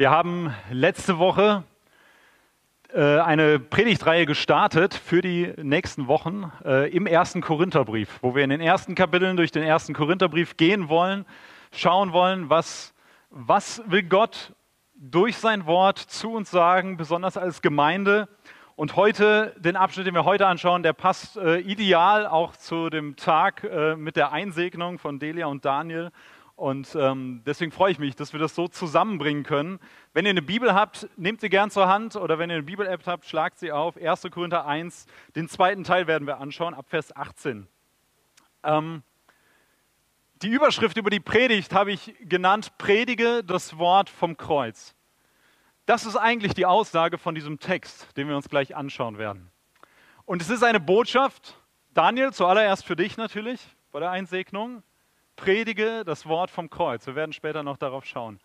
Wir haben letzte Woche äh, eine Predigtreihe gestartet für die nächsten Wochen äh, im ersten Korintherbrief, wo wir in den ersten Kapiteln durch den ersten Korintherbrief gehen wollen, schauen wollen, was, was will Gott durch sein Wort zu uns sagen, besonders als Gemeinde. Und heute, den Abschnitt, den wir heute anschauen, der passt äh, ideal auch zu dem Tag mit der Einsegnung von Delia und Daniel. Und ähm, deswegen freue ich mich, dass wir das so zusammenbringen können. Wenn ihr eine Bibel habt, nehmt sie gern zur Hand oder wenn ihr eine Bibel-App habt, schlagt sie auf. 1. Korinther 1, den zweiten Teil werden wir anschauen, ab Vers 18. Ähm, die Überschrift über die Predigt habe ich genannt, Predige das Wort vom Kreuz. Das ist eigentlich die Aussage von diesem Text, den wir uns gleich anschauen werden. Und es ist eine Botschaft, Daniel, zuallererst für dich natürlich, bei der Einsegnung predige das Wort vom Kreuz. Wir werden später noch darauf schauen.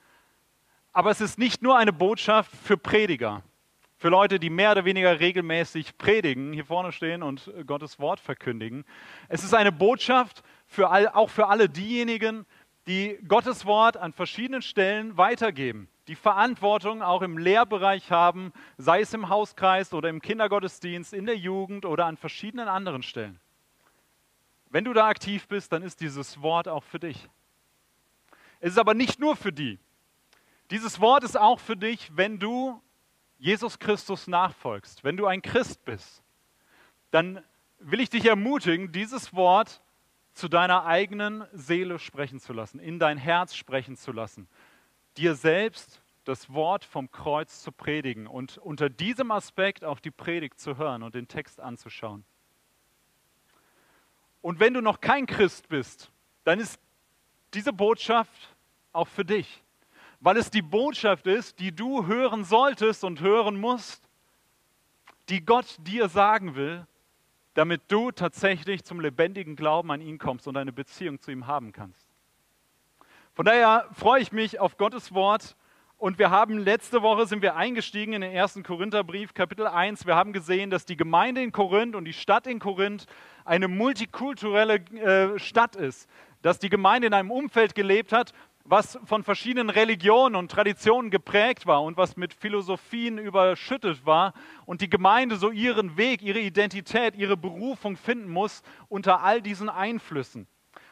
Aber es ist nicht nur eine Botschaft für Prediger, für Leute, die mehr oder weniger regelmäßig predigen, hier vorne stehen und Gottes Wort verkündigen. Es ist eine Botschaft für all, auch für alle diejenigen, die Gottes Wort an verschiedenen Stellen weitergeben, die Verantwortung auch im Lehrbereich haben, sei es im Hauskreis oder im Kindergottesdienst, in der Jugend oder an verschiedenen anderen Stellen. Wenn du da aktiv bist, dann ist dieses Wort auch für dich. Es ist aber nicht nur für die. Dieses Wort ist auch für dich, wenn du Jesus Christus nachfolgst, wenn du ein Christ bist. Dann will ich dich ermutigen, dieses Wort zu deiner eigenen Seele sprechen zu lassen, in dein Herz sprechen zu lassen, dir selbst das Wort vom Kreuz zu predigen und unter diesem Aspekt auch die Predigt zu hören und den Text anzuschauen. Und wenn du noch kein Christ bist, dann ist diese Botschaft auch für dich, weil es die Botschaft ist, die du hören solltest und hören musst, die Gott dir sagen will, damit du tatsächlich zum lebendigen Glauben an ihn kommst und eine Beziehung zu ihm haben kannst. Von daher freue ich mich auf Gottes Wort und wir haben letzte Woche sind wir eingestiegen in den ersten Korintherbrief, Kapitel 1. Wir haben gesehen, dass die Gemeinde in Korinth und die Stadt in Korinth eine multikulturelle äh, Stadt ist. Dass die Gemeinde in einem Umfeld gelebt hat, was von verschiedenen Religionen und Traditionen geprägt war und was mit Philosophien überschüttet war und die Gemeinde so ihren Weg, ihre Identität, ihre Berufung finden muss unter all diesen Einflüssen.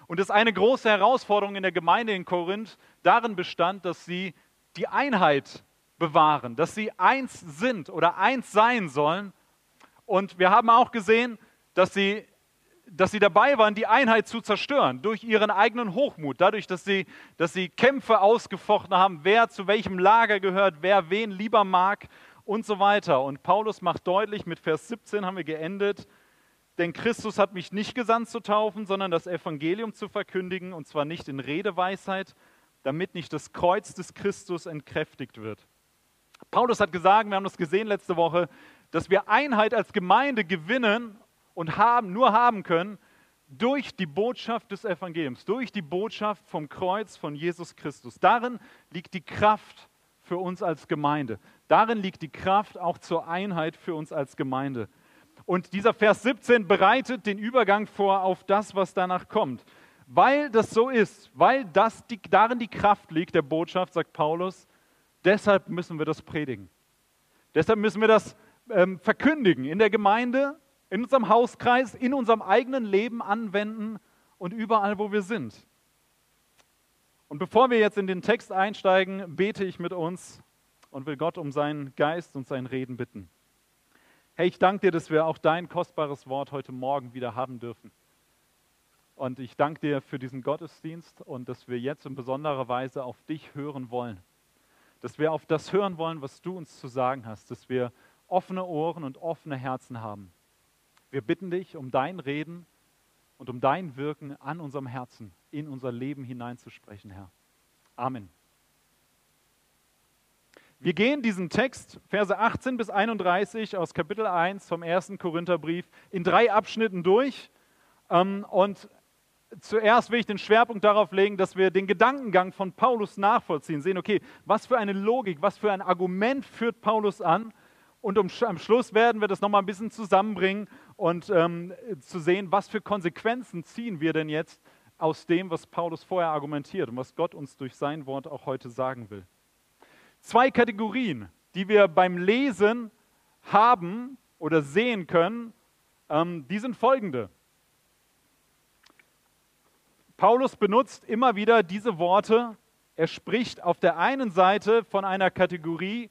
Und es eine große Herausforderung in der Gemeinde in Korinth darin bestand, dass sie die Einheit bewahren, dass sie eins sind oder eins sein sollen. Und wir haben auch gesehen, dass sie, dass sie dabei waren, die Einheit zu zerstören durch ihren eigenen Hochmut, dadurch, dass sie, dass sie Kämpfe ausgefochten haben, wer zu welchem Lager gehört, wer wen lieber mag und so weiter. Und Paulus macht deutlich, mit Vers 17 haben wir geendet, denn Christus hat mich nicht gesandt zu taufen, sondern das Evangelium zu verkündigen, und zwar nicht in Redeweisheit, damit nicht das Kreuz des Christus entkräftigt wird. Paulus hat gesagt, wir haben das gesehen letzte Woche, dass wir Einheit als Gemeinde gewinnen und haben, nur haben können durch die Botschaft des Evangeliums, durch die Botschaft vom Kreuz von Jesus Christus. Darin liegt die Kraft für uns als Gemeinde. Darin liegt die Kraft auch zur Einheit für uns als Gemeinde. Und dieser Vers 17 bereitet den Übergang vor auf das, was danach kommt. Weil das so ist, weil das die, darin die Kraft liegt der Botschaft, sagt Paulus, deshalb müssen wir das predigen. Deshalb müssen wir das ähm, verkündigen in der Gemeinde, in unserem Hauskreis, in unserem eigenen Leben anwenden und überall, wo wir sind. Und bevor wir jetzt in den Text einsteigen, bete ich mit uns und will Gott um seinen Geist und sein Reden bitten. Herr, ich danke dir, dass wir auch dein kostbares Wort heute Morgen wieder haben dürfen. Und ich danke dir für diesen Gottesdienst und dass wir jetzt in besonderer Weise auf dich hören wollen. Dass wir auf das hören wollen, was du uns zu sagen hast. Dass wir offene Ohren und offene Herzen haben. Wir bitten dich um dein Reden und um dein Wirken an unserem Herzen, in unser Leben hineinzusprechen, Herr. Amen. Wir gehen diesen Text, Verse 18 bis 31 aus Kapitel 1 vom ersten Korintherbrief, in drei Abschnitten durch. Ähm, und zuerst will ich den Schwerpunkt darauf legen, dass wir den Gedankengang von Paulus nachvollziehen, sehen, okay, was für eine Logik, was für ein Argument führt Paulus an. Und um, am Schluss werden wir das nochmal ein bisschen zusammenbringen und ähm, zu sehen, was für Konsequenzen ziehen wir denn jetzt aus dem, was Paulus vorher argumentiert und was Gott uns durch sein Wort auch heute sagen will. zwei Kategorien, die wir beim Lesen haben oder sehen können. Ähm, die sind folgende. Paulus benutzt immer wieder diese Worte. Er spricht auf der einen Seite von einer Kategorie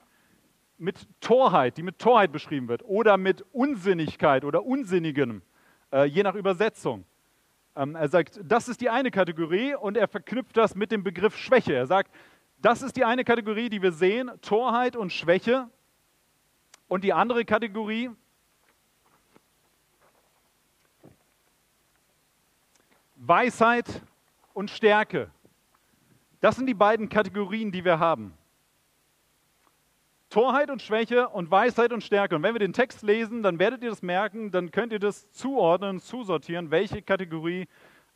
mit Torheit, die mit Torheit beschrieben wird, oder mit Unsinnigkeit oder Unsinnigem, äh, je nach Übersetzung. Ähm, er sagt, das ist die eine Kategorie und er verknüpft das mit dem Begriff Schwäche. Er sagt, das ist die eine Kategorie, die wir sehen, Torheit und Schwäche. Und die andere Kategorie, Weisheit und Stärke. Das sind die beiden Kategorien, die wir haben. Torheit und Schwäche und Weisheit und Stärke. Und wenn wir den Text lesen, dann werdet ihr das merken, dann könnt ihr das zuordnen, zusortieren, welche Kategorie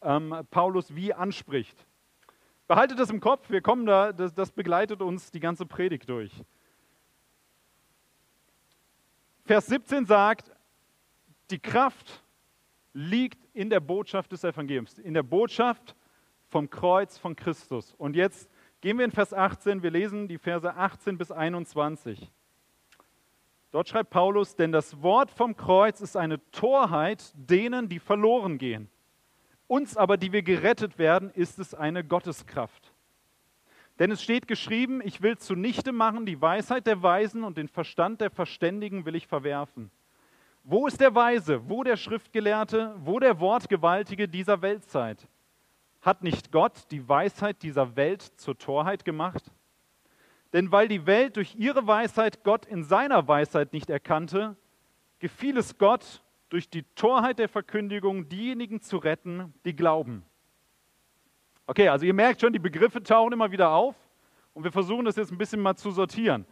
ähm, Paulus wie anspricht. Behaltet das im Kopf, wir kommen da, das, das begleitet uns die ganze Predigt durch. Vers 17 sagt, die Kraft liegt in der Botschaft des Evangeliums, in der Botschaft vom Kreuz von Christus. Und jetzt Gehen wir in Vers 18, wir lesen die Verse 18 bis 21. Dort schreibt Paulus, denn das Wort vom Kreuz ist eine Torheit denen, die verloren gehen. Uns aber, die wir gerettet werden, ist es eine Gotteskraft. Denn es steht geschrieben, ich will zunichte machen die Weisheit der Weisen und den Verstand der Verständigen will ich verwerfen. Wo ist der Weise, wo der Schriftgelehrte, wo der Wortgewaltige dieser Weltzeit? Hat nicht Gott die Weisheit dieser Welt zur Torheit gemacht? Denn weil die Welt durch ihre Weisheit Gott in seiner Weisheit nicht erkannte, gefiel es Gott, durch die Torheit der Verkündigung diejenigen zu retten, die glauben. Okay, also ihr merkt schon, die Begriffe tauchen immer wieder auf und wir versuchen das jetzt ein bisschen mal zu sortieren.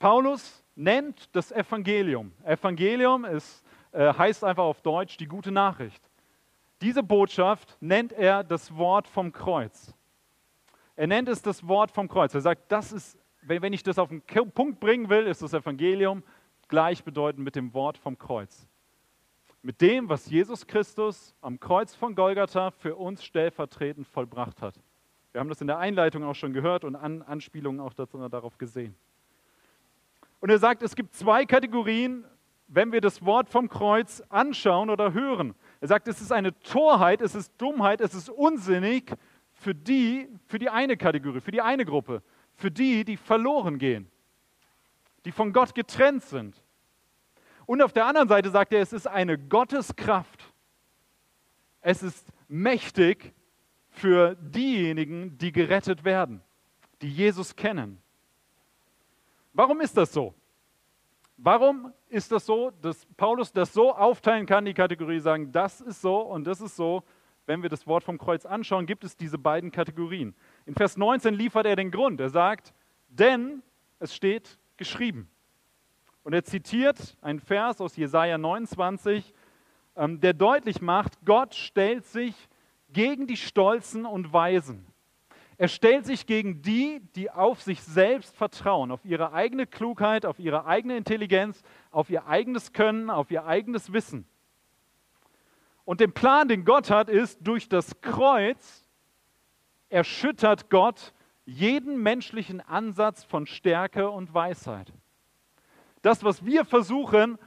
Paulus nennt das Evangelium. Evangelium ist, äh, heißt einfach auf Deutsch die gute Nachricht. Diese Botschaft nennt er das Wort vom Kreuz. Er nennt es das Wort vom Kreuz. Er sagt, das ist, wenn ich das auf den Punkt bringen will, ist das Evangelium gleichbedeutend mit dem Wort vom Kreuz. Mit dem, was Jesus Christus am Kreuz von Golgatha für uns stellvertretend vollbracht hat. Wir haben das in der Einleitung auch schon gehört und An Anspielungen auch darauf gesehen. Und er sagt, es gibt zwei Kategorien, wenn wir das Wort vom Kreuz anschauen oder hören. Er sagt, es ist eine Torheit, es ist Dummheit, es ist unsinnig für die, für die eine Kategorie, für die eine Gruppe, für die, die verloren gehen, die von Gott getrennt sind. Und auf der anderen Seite sagt er, es ist eine Gotteskraft. Es ist mächtig für diejenigen, die gerettet werden, die Jesus kennen. Warum ist das so? Warum ist das so, dass Paulus das so aufteilen kann, die Kategorie sagen, das ist so und das ist so? Wenn wir das Wort vom Kreuz anschauen, gibt es diese beiden Kategorien. In Vers 19 liefert er den Grund. Er sagt, denn es steht geschrieben. Und er zitiert einen Vers aus Jesaja 29, ähm, der deutlich macht, Gott stellt sich gegen die Stolzen und Weisen er stellt sich gegen die, die auf sich selbst vertrauen, auf ihre eigene Klugheit, auf ihre eigene Intelligenz, auf ihr eigenes Können, auf ihr eigenes Wissen. Und den Plan, den Gott hat, ist, durch das Kreuz erschüttert Gott jeden menschlichen Ansatz von Stärke und Weisheit. Das, was wir versuchen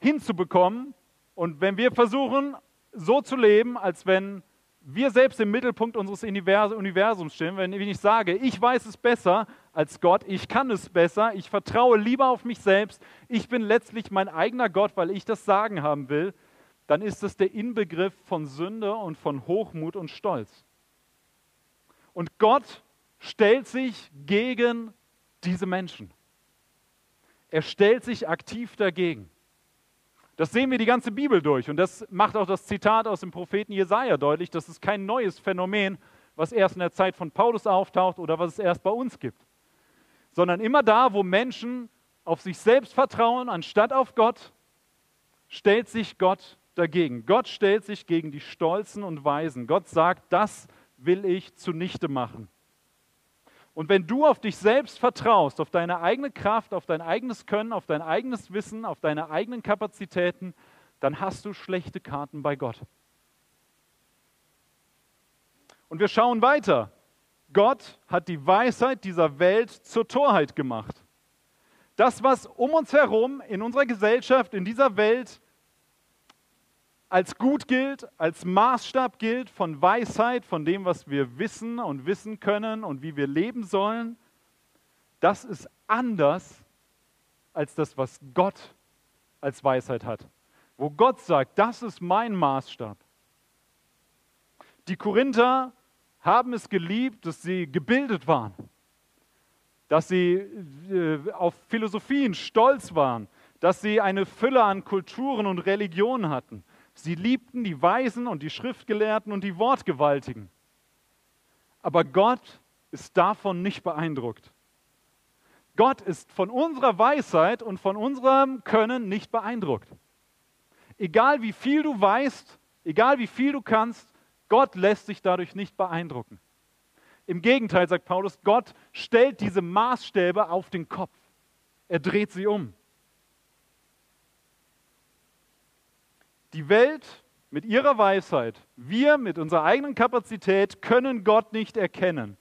hinzubekommen, und wenn wir versuchen, so zu leben, als wenn wir selbst im Mittelpunkt unseres Universums stehen, wenn ich sage, ich weiß es besser als Gott, ich kann es besser, ich vertraue lieber auf mich selbst, ich bin letztlich mein eigener Gott, weil ich das Sagen haben will, dann ist das der Inbegriff von Sünde und von Hochmut und Stolz. Und Gott stellt sich gegen diese Menschen. Er stellt sich aktiv dagegen. Das sehen wir die ganze Bibel durch und das macht auch das Zitat aus dem Propheten Jesaja deutlich. Das ist kein neues Phänomen, was erst in der Zeit von Paulus auftaucht oder was es erst bei uns gibt, sondern immer da, wo Menschen auf sich selbst vertrauen anstatt auf Gott, stellt sich Gott dagegen. Gott stellt sich gegen die Stolzen und Weisen. Gott sagt, das will ich zunichte machen. Und wenn du auf dich selbst vertraust, auf deine eigene Kraft, auf dein eigenes Können, auf dein eigenes Wissen, auf deine eigenen Kapazitäten, dann hast du schlechte Karten bei Gott. Und wir schauen weiter. Gott hat die Weisheit dieser Welt zur Torheit gemacht. Das, was um uns herum in unserer Gesellschaft, in dieser Welt als gut gilt, als Maßstab gilt von Weisheit, von dem, was wir wissen und wissen können und wie wir leben sollen, das ist anders als das, was Gott als Weisheit hat. Wo Gott sagt, das ist mein Maßstab. Die Korinther haben es geliebt, dass sie gebildet waren, dass sie äh, auf Philosophien stolz waren, dass sie eine Fülle an Kulturen und Religionen hatten. Sie liebten die Weisen und die Schriftgelehrten und die Wortgewaltigen. Aber Gott ist davon nicht beeindruckt. Gott ist von unserer Weisheit und von unserem Können nicht beeindruckt. Egal wie viel du weißt, egal wie viel du kannst, Gott lässt sich dadurch nicht beeindrucken. Im Gegenteil, sagt Paulus, Gott stellt diese Maßstäbe auf den Kopf. Er dreht sie um. Die Welt mit ihrer Weisheit, wir mit unserer eigenen Kapazität können Gott nicht erkennen.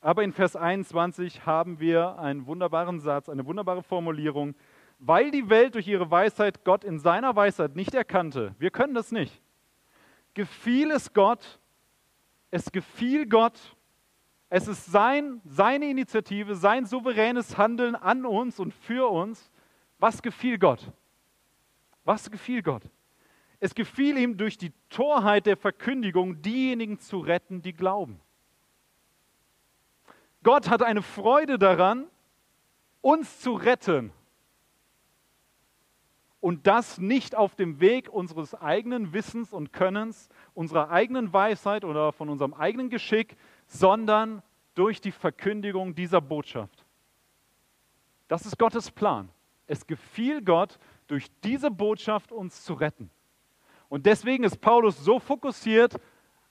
Aber in Vers 21 haben wir einen wunderbaren Satz, eine wunderbare Formulierung. Weil die Welt durch ihre Weisheit Gott in seiner Weisheit nicht erkannte, wir können das nicht, gefiel es Gott, es gefiel Gott, es ist sein, seine Initiative, sein souveränes Handeln an uns und für uns. Was gefiel Gott? Was gefiel Gott? Es gefiel ihm durch die Torheit der Verkündigung, diejenigen zu retten, die glauben. Gott hat eine Freude daran, uns zu retten. Und das nicht auf dem Weg unseres eigenen Wissens und Könnens, unserer eigenen Weisheit oder von unserem eigenen Geschick, sondern durch die Verkündigung dieser Botschaft. Das ist Gottes Plan. Es gefiel Gott, durch diese Botschaft uns zu retten. Und deswegen ist Paulus so fokussiert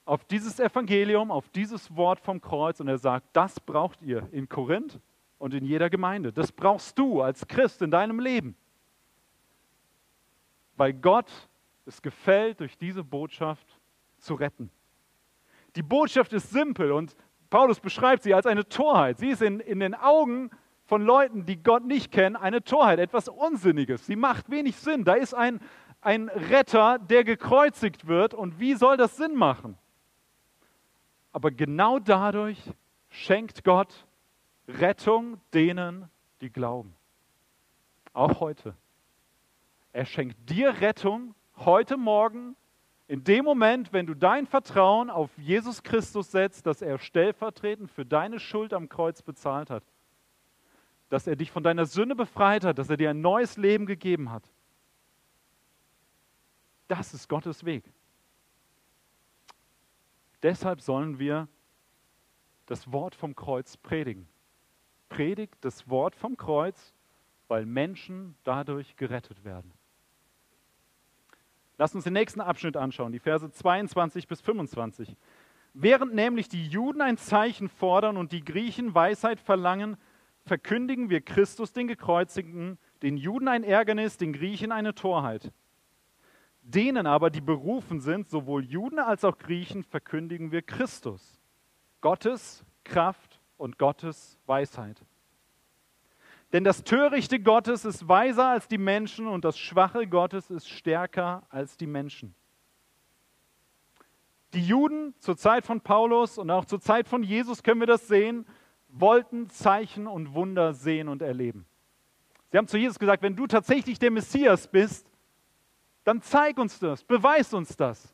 auf dieses Evangelium, auf dieses Wort vom Kreuz und er sagt, das braucht ihr in Korinth und in jeder Gemeinde. Das brauchst du als Christ in deinem Leben. Weil Gott es gefällt, durch diese Botschaft zu retten. Die Botschaft ist simpel und Paulus beschreibt sie als eine Torheit. Sie ist in, in den Augen von Leuten, die Gott nicht kennen, eine Torheit, etwas Unsinniges. Sie macht wenig Sinn. Da ist ein, ein Retter, der gekreuzigt wird und wie soll das Sinn machen? Aber genau dadurch schenkt Gott Rettung denen, die glauben. Auch heute. Er schenkt dir Rettung heute Morgen, in dem Moment, wenn du dein Vertrauen auf Jesus Christus setzt, dass er stellvertretend für deine Schuld am Kreuz bezahlt hat. Dass er dich von deiner Sünde befreit hat, dass er dir ein neues Leben gegeben hat. Das ist Gottes Weg. Deshalb sollen wir das Wort vom Kreuz predigen. Predigt das Wort vom Kreuz, weil Menschen dadurch gerettet werden. Lass uns den nächsten Abschnitt anschauen, die Verse 22 bis 25. Während nämlich die Juden ein Zeichen fordern und die Griechen Weisheit verlangen, verkündigen wir Christus den Gekreuzigten, den Juden ein Ärgernis, den Griechen eine Torheit. Denen aber, die berufen sind, sowohl Juden als auch Griechen, verkündigen wir Christus, Gottes Kraft und Gottes Weisheit. Denn das Törichte Gottes ist weiser als die Menschen und das Schwache Gottes ist stärker als die Menschen. Die Juden zur Zeit von Paulus und auch zur Zeit von Jesus können wir das sehen, wollten Zeichen und Wunder sehen und erleben. Sie haben zu Jesus gesagt, wenn du tatsächlich der Messias bist, dann zeig uns das, beweis uns das.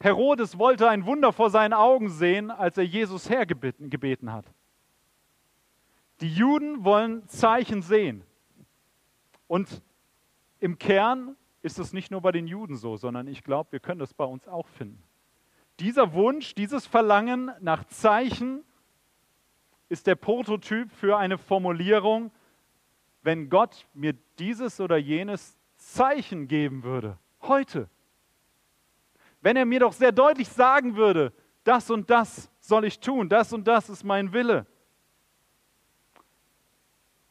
Herodes wollte ein Wunder vor seinen Augen sehen, als er Jesus hergebeten gebeten hat. Die Juden wollen Zeichen sehen. Und im Kern ist es nicht nur bei den Juden so, sondern ich glaube, wir können das bei uns auch finden. Dieser Wunsch, dieses Verlangen nach Zeichen ist der Prototyp für eine Formulierung, wenn Gott mir dieses oder jenes Zeichen geben würde, heute. Wenn er mir doch sehr deutlich sagen würde, das und das soll ich tun, das und das ist mein Wille.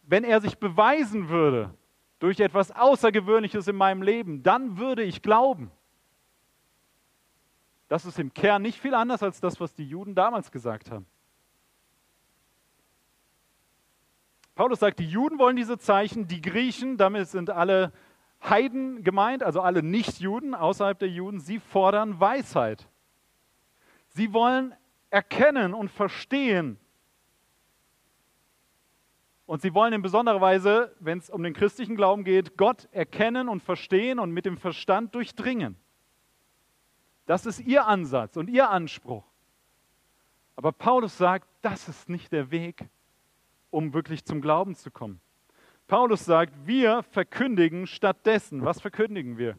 Wenn er sich beweisen würde durch etwas Außergewöhnliches in meinem Leben, dann würde ich glauben. Das ist im Kern nicht viel anders als das, was die Juden damals gesagt haben. Paulus sagt, die Juden wollen diese Zeichen, die Griechen, damit sind alle Heiden gemeint, also alle Nichtjuden außerhalb der Juden, sie fordern Weisheit. Sie wollen erkennen und verstehen. Und sie wollen in besonderer Weise, wenn es um den christlichen Glauben geht, Gott erkennen und verstehen und mit dem Verstand durchdringen. Das ist ihr Ansatz und ihr Anspruch. Aber Paulus sagt, das ist nicht der Weg, um wirklich zum Glauben zu kommen. Paulus sagt, wir verkündigen stattdessen. Was verkündigen wir?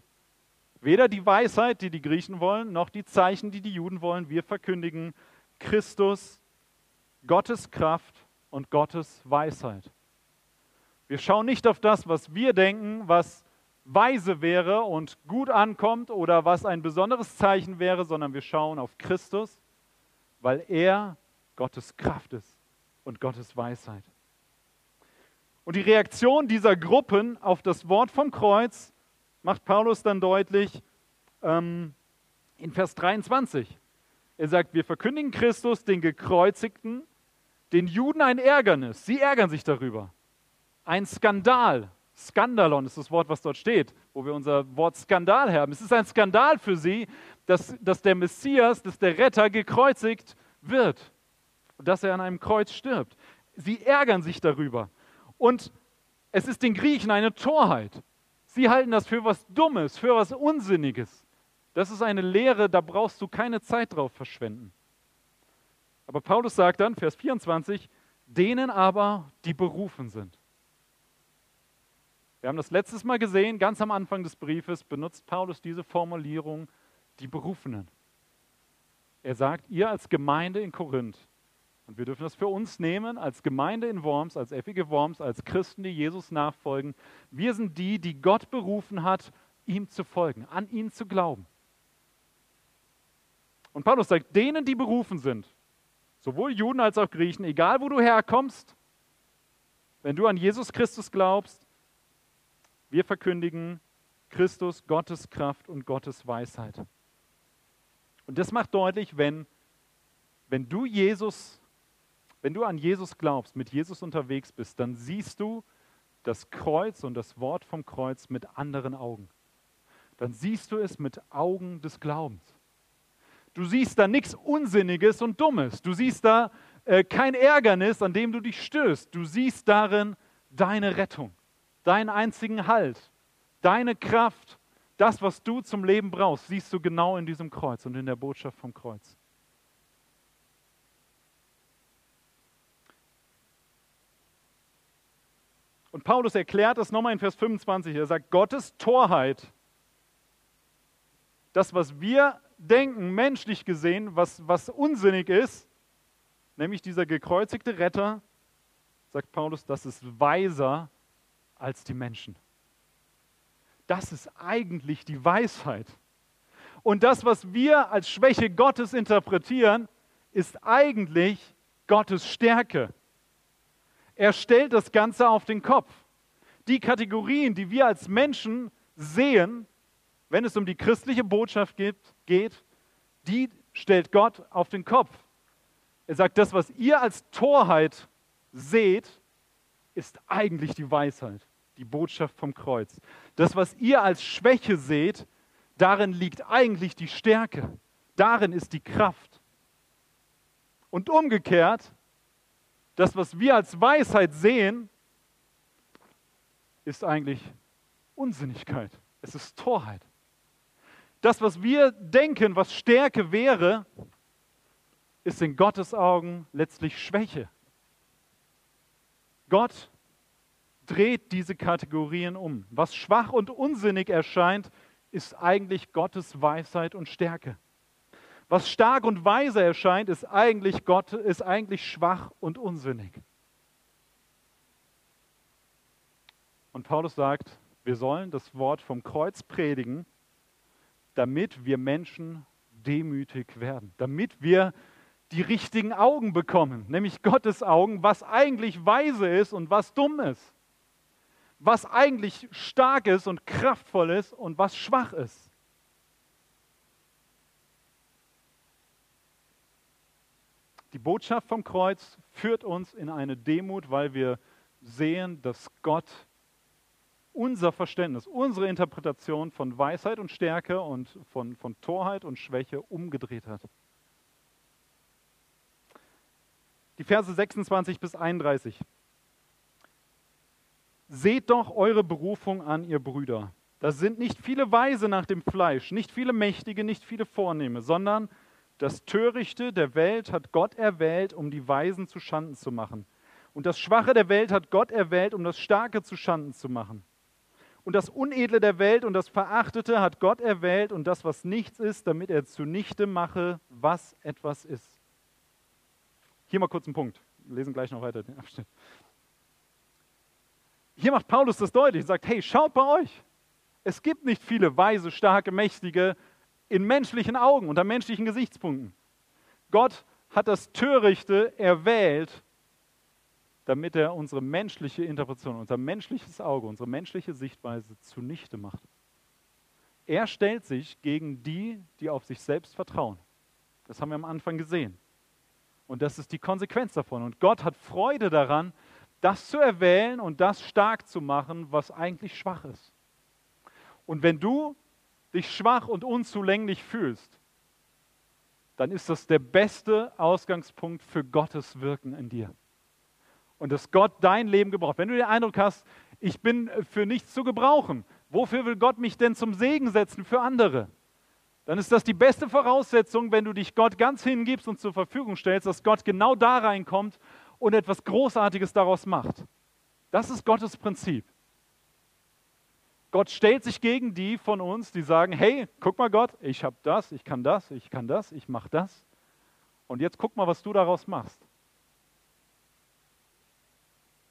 Weder die Weisheit, die die Griechen wollen, noch die Zeichen, die die Juden wollen. Wir verkündigen Christus, Gottes Kraft und Gottes Weisheit. Wir schauen nicht auf das, was wir denken, was weise wäre und gut ankommt oder was ein besonderes Zeichen wäre, sondern wir schauen auf Christus, weil er Gottes Kraft ist und Gottes Weisheit. Und die Reaktion dieser Gruppen auf das Wort vom Kreuz macht Paulus dann deutlich ähm, in Vers 23. Er sagt, wir verkündigen Christus, den Gekreuzigten, den Juden ein Ärgernis. Sie ärgern sich darüber. Ein Skandal. Skandalon ist das Wort, was dort steht, wo wir unser Wort Skandal haben. Es ist ein Skandal für sie, dass, dass der Messias, dass der Retter gekreuzigt wird dass er an einem Kreuz stirbt. Sie ärgern sich darüber. Und es ist den Griechen eine Torheit. Sie halten das für was Dummes, für was Unsinniges. Das ist eine Lehre, da brauchst du keine Zeit drauf verschwenden. Aber Paulus sagt dann, Vers 24, denen aber, die berufen sind. Wir haben das letztes Mal gesehen, ganz am Anfang des Briefes benutzt Paulus diese Formulierung, die Berufenen. Er sagt, ihr als Gemeinde in Korinth, und wir dürfen das für uns nehmen, als Gemeinde in Worms, als effige Worms, als Christen, die Jesus nachfolgen. Wir sind die, die Gott berufen hat, ihm zu folgen, an ihn zu glauben. Und Paulus sagt, denen, die berufen sind, sowohl Juden als auch Griechen, egal wo du herkommst, wenn du an Jesus Christus glaubst, wir verkündigen Christus, Gottes Kraft und Gottes Weisheit. Und das macht deutlich, wenn, wenn du Jesus wenn du an Jesus glaubst, mit Jesus unterwegs bist, dann siehst du das Kreuz und das Wort vom Kreuz mit anderen Augen. Dann siehst du es mit Augen des Glaubens. Du siehst da nichts Unsinniges und Dummes. Du siehst da äh, kein Ärgernis, an dem du dich stößt. Du siehst darin deine Rettung, deinen einzigen Halt, deine Kraft, das, was du zum Leben brauchst, siehst du genau in diesem Kreuz und in der Botschaft vom Kreuz. Und Paulus erklärt das nochmal in Vers 25. Er sagt, Gottes Torheit, das, was wir denken, menschlich gesehen, was, was unsinnig ist, nämlich dieser gekreuzigte Retter, sagt Paulus, das ist weiser als die Menschen. Das ist eigentlich die Weisheit. Und das, was wir als Schwäche Gottes interpretieren, ist eigentlich Gottes Stärke. Er stellt das Ganze auf den Kopf. Die Kategorien, die wir als Menschen sehen, wenn es um die christliche Botschaft geht, die stellt Gott auf den Kopf. Er sagt, das, was ihr als Torheit seht, ist eigentlich die Weisheit, die Botschaft vom Kreuz. Das, was ihr als Schwäche seht, darin liegt eigentlich die Stärke, darin ist die Kraft. Und umgekehrt, das, was wir als Weisheit sehen, ist eigentlich Unsinnigkeit. Es ist Torheit. Das, was wir denken, was Stärke wäre, ist in Gottes Augen letztlich Schwäche. Gott dreht diese Kategorien um. Was schwach und unsinnig erscheint, ist eigentlich Gottes Weisheit und Stärke. Was stark und weise erscheint, ist eigentlich, Gott, ist eigentlich schwach und unsinnig. Und Paulus sagt, wir sollen das Wort vom Kreuz predigen, damit wir Menschen demütig werden, damit wir die richtigen Augen bekommen, nämlich Gottes Augen, was eigentlich weise ist und was dumm ist, was eigentlich stark ist und kraftvoll ist und was schwach ist. Die Botschaft vom Kreuz führt uns in eine Demut, weil wir sehen, dass Gott unser Verständnis, unsere Interpretation von Weisheit und Stärke und von, von Torheit und Schwäche umgedreht hat. Die Verse 26 bis 31. Seht doch eure Berufung an, ihr Brüder. Das sind nicht viele Weise nach dem Fleisch, nicht viele Mächtige, nicht viele Vornehme, sondern das Törichte der Welt hat Gott erwählt, um die Weisen zu Schanden zu machen. Und das Schwache der Welt hat Gott erwählt, um das Starke zu Schanden zu machen. Und das Unedle der Welt und das Verachtete hat Gott erwählt und das, was nichts ist, damit er zunichte mache, was etwas ist. Hier mal kurz einen Punkt. Wir lesen gleich noch weiter den Abschnitt. Hier macht Paulus das deutlich und sagt, hey, schaut bei euch. Es gibt nicht viele weise, starke, mächtige in menschlichen Augen, unter menschlichen Gesichtspunkten. Gott hat das Törichte erwählt, damit er unsere menschliche Interpretation, unser menschliches Auge, unsere menschliche Sichtweise zunichte macht. Er stellt sich gegen die, die auf sich selbst vertrauen. Das haben wir am Anfang gesehen. Und das ist die Konsequenz davon. Und Gott hat Freude daran, das zu erwählen und das stark zu machen, was eigentlich schwach ist. Und wenn du dich schwach und unzulänglich fühlst, dann ist das der beste Ausgangspunkt für Gottes Wirken in dir und dass Gott dein Leben gebraucht. Wenn du den Eindruck hast, ich bin für nichts zu gebrauchen, wofür will Gott mich denn zum Segen setzen für andere? Dann ist das die beste Voraussetzung, wenn du dich Gott ganz hingibst und zur Verfügung stellst, dass Gott genau da reinkommt und etwas Großartiges daraus macht. Das ist Gottes Prinzip. Gott stellt sich gegen die von uns, die sagen, hey, guck mal Gott, ich habe das, ich kann das, ich kann das, ich mache das. Und jetzt guck mal, was du daraus machst.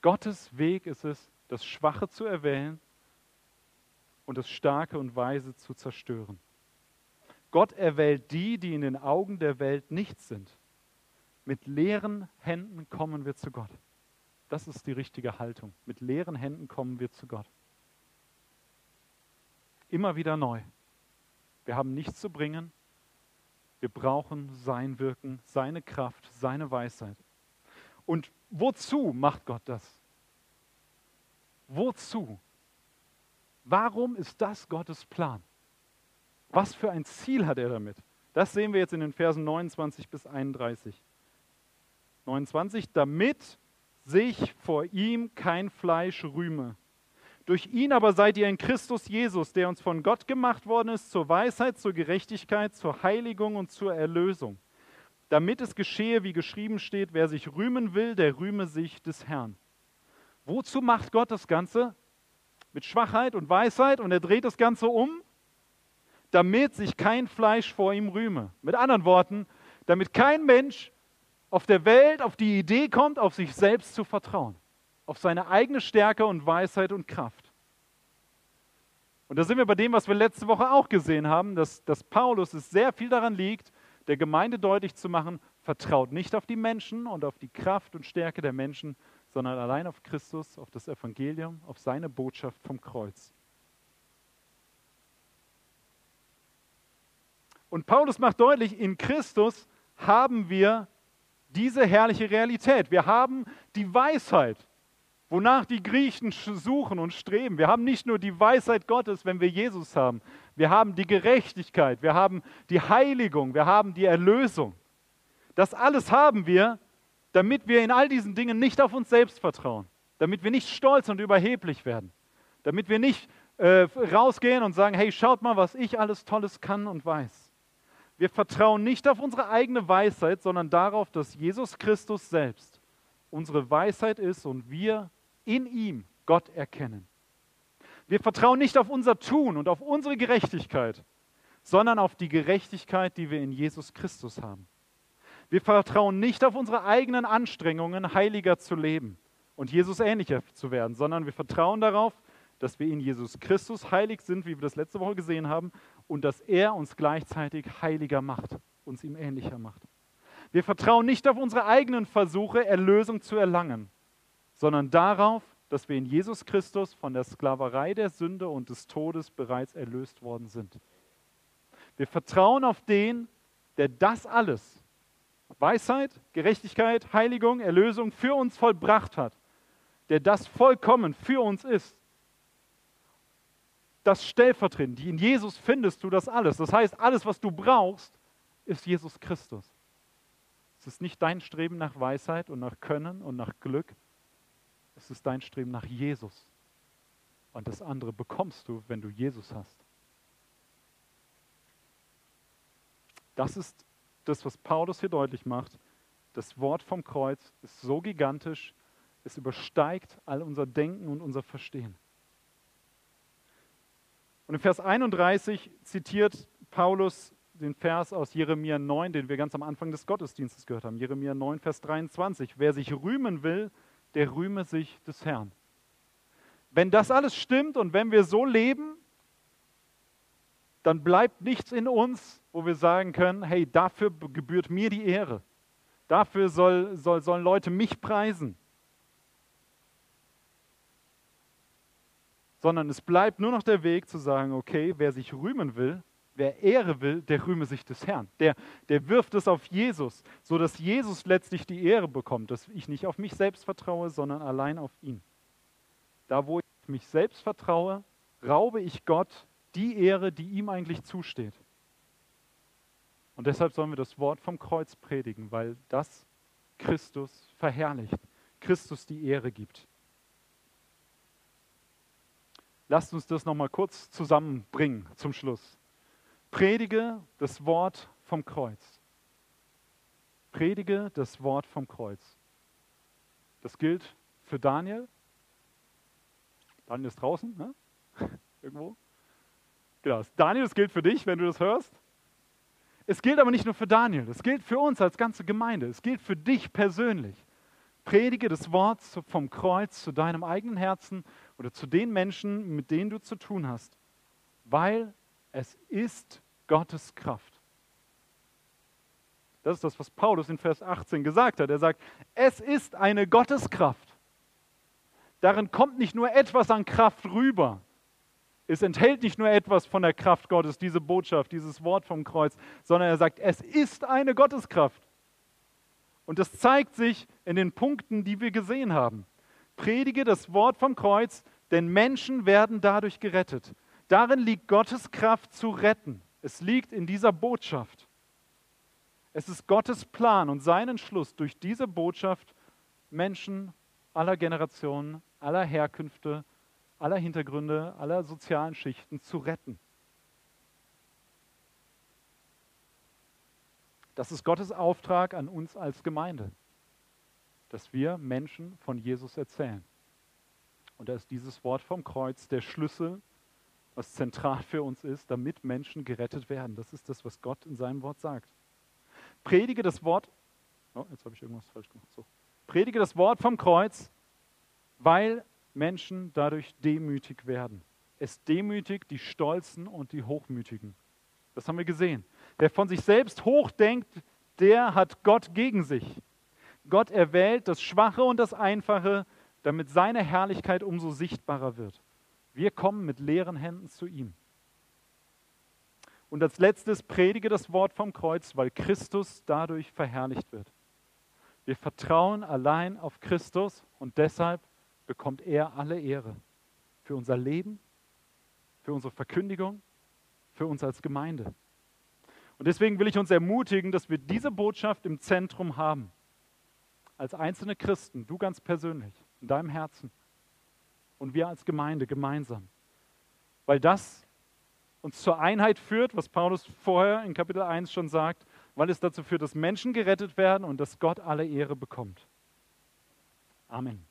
Gottes Weg ist es, das Schwache zu erwählen und das Starke und Weise zu zerstören. Gott erwählt die, die in den Augen der Welt nichts sind. Mit leeren Händen kommen wir zu Gott. Das ist die richtige Haltung. Mit leeren Händen kommen wir zu Gott. Immer wieder neu. Wir haben nichts zu bringen. Wir brauchen sein Wirken, seine Kraft, seine Weisheit. Und wozu macht Gott das? Wozu? Warum ist das Gottes Plan? Was für ein Ziel hat er damit? Das sehen wir jetzt in den Versen 29 bis 31. 29, damit sich vor ihm kein Fleisch rühme. Durch ihn aber seid ihr in Christus Jesus, der uns von Gott gemacht worden ist, zur Weisheit, zur Gerechtigkeit, zur Heiligung und zur Erlösung damit es geschehe, wie geschrieben steht, wer sich rühmen will, der rühme sich des Herrn. Wozu macht Gott das Ganze? Mit Schwachheit und Weisheit und er dreht das Ganze um, damit sich kein Fleisch vor ihm rühme. Mit anderen Worten, damit kein Mensch auf der Welt auf die Idee kommt, auf sich selbst zu vertrauen, auf seine eigene Stärke und Weisheit und Kraft. Und da sind wir bei dem, was wir letzte Woche auch gesehen haben, dass, dass Paulus es sehr viel daran liegt, der Gemeinde deutlich zu machen, vertraut nicht auf die Menschen und auf die Kraft und Stärke der Menschen, sondern allein auf Christus, auf das Evangelium, auf seine Botschaft vom Kreuz. Und Paulus macht deutlich, in Christus haben wir diese herrliche Realität. Wir haben die Weisheit, wonach die Griechen suchen und streben. Wir haben nicht nur die Weisheit Gottes, wenn wir Jesus haben. Wir haben die Gerechtigkeit, wir haben die Heiligung, wir haben die Erlösung. Das alles haben wir, damit wir in all diesen Dingen nicht auf uns selbst vertrauen, damit wir nicht stolz und überheblich werden, damit wir nicht äh, rausgehen und sagen, hey, schaut mal, was ich alles Tolles kann und weiß. Wir vertrauen nicht auf unsere eigene Weisheit, sondern darauf, dass Jesus Christus selbst unsere Weisheit ist und wir in ihm Gott erkennen. Wir vertrauen nicht auf unser Tun und auf unsere Gerechtigkeit, sondern auf die Gerechtigkeit, die wir in Jesus Christus haben. Wir vertrauen nicht auf unsere eigenen Anstrengungen, heiliger zu leben und Jesus ähnlicher zu werden, sondern wir vertrauen darauf, dass wir in Jesus Christus heilig sind, wie wir das letzte Woche gesehen haben, und dass er uns gleichzeitig heiliger macht, uns ihm ähnlicher macht. Wir vertrauen nicht auf unsere eigenen Versuche, Erlösung zu erlangen, sondern darauf, dass wir in Jesus Christus von der Sklaverei der Sünde und des Todes bereits erlöst worden sind. Wir vertrauen auf den, der das alles Weisheit, Gerechtigkeit, Heiligung, Erlösung für uns vollbracht hat, der das vollkommen für uns ist. Das stellvertretend, in Jesus findest du das alles. Das heißt, alles, was du brauchst, ist Jesus Christus. Es ist nicht dein Streben nach Weisheit und nach Können und nach Glück. Es ist dein Streben nach Jesus. Und das andere bekommst du, wenn du Jesus hast. Das ist das, was Paulus hier deutlich macht. Das Wort vom Kreuz ist so gigantisch, es übersteigt all unser Denken und unser Verstehen. Und in Vers 31 zitiert Paulus den Vers aus Jeremia 9, den wir ganz am Anfang des Gottesdienstes gehört haben. Jeremia 9, Vers 23. Wer sich rühmen will, der rühme sich des Herrn. Wenn das alles stimmt und wenn wir so leben, dann bleibt nichts in uns, wo wir sagen können, hey, dafür gebührt mir die Ehre. Dafür soll, soll, sollen Leute mich preisen. Sondern es bleibt nur noch der Weg zu sagen, okay, wer sich rühmen will, wer Ehre will, der rühme sich des Herrn. Der, der wirft es auf Jesus, sodass Jesus letztlich die Ehre bekommt, dass ich nicht auf mich selbst vertraue, sondern allein auf ihn. Da, wo ich auf mich selbst vertraue, raube ich Gott die Ehre, die ihm eigentlich zusteht. Und deshalb sollen wir das Wort vom Kreuz predigen, weil das Christus verherrlicht, Christus die Ehre gibt. Lasst uns das nochmal kurz zusammenbringen zum Schluss. Predige das Wort vom Kreuz. Predige das Wort vom Kreuz. Das gilt für Daniel. Daniel ist draußen, ne? Irgendwo. Genau. Daniel, das gilt für dich, wenn du das hörst. Es gilt aber nicht nur für Daniel, es gilt für uns als ganze Gemeinde, es gilt für dich persönlich. Predige das Wort vom Kreuz zu deinem eigenen Herzen oder zu den Menschen, mit denen du zu tun hast, weil es ist Gottes Kraft. Das ist das, was Paulus in Vers 18 gesagt hat. Er sagt, es ist eine Gotteskraft. Darin kommt nicht nur etwas an Kraft rüber, es enthält nicht nur etwas von der Kraft Gottes, diese Botschaft, dieses Wort vom Kreuz, sondern er sagt, es ist eine Gotteskraft. Und das zeigt sich in den Punkten, die wir gesehen haben. Predige das Wort vom Kreuz, denn Menschen werden dadurch gerettet. Darin liegt Gottes Kraft zu retten. Es liegt in dieser Botschaft. Es ist Gottes Plan und sein Entschluss, durch diese Botschaft Menschen aller Generationen, aller Herkünfte, aller Hintergründe, aller sozialen Schichten zu retten. Das ist Gottes Auftrag an uns als Gemeinde, dass wir Menschen von Jesus erzählen. Und da ist dieses Wort vom Kreuz der Schlüssel, was zentral für uns ist, damit Menschen gerettet werden. Das ist das, was Gott in seinem Wort sagt. Predige das Wort, oh, jetzt habe ich irgendwas falsch gemacht. So. Predige das Wort vom Kreuz, weil Menschen dadurch demütig werden. Es demütigt die Stolzen und die Hochmütigen. Das haben wir gesehen. Wer von sich selbst hoch denkt, der hat Gott gegen sich. Gott erwählt das Schwache und das Einfache, damit seine Herrlichkeit umso sichtbarer wird. Wir kommen mit leeren Händen zu ihm. Und als letztes predige das Wort vom Kreuz, weil Christus dadurch verherrlicht wird. Wir vertrauen allein auf Christus und deshalb bekommt er alle Ehre für unser Leben, für unsere Verkündigung, für uns als Gemeinde. Und deswegen will ich uns ermutigen, dass wir diese Botschaft im Zentrum haben. Als einzelne Christen, du ganz persönlich, in deinem Herzen. Und wir als Gemeinde gemeinsam. Weil das uns zur Einheit führt, was Paulus vorher in Kapitel 1 schon sagt, weil es dazu führt, dass Menschen gerettet werden und dass Gott alle Ehre bekommt. Amen.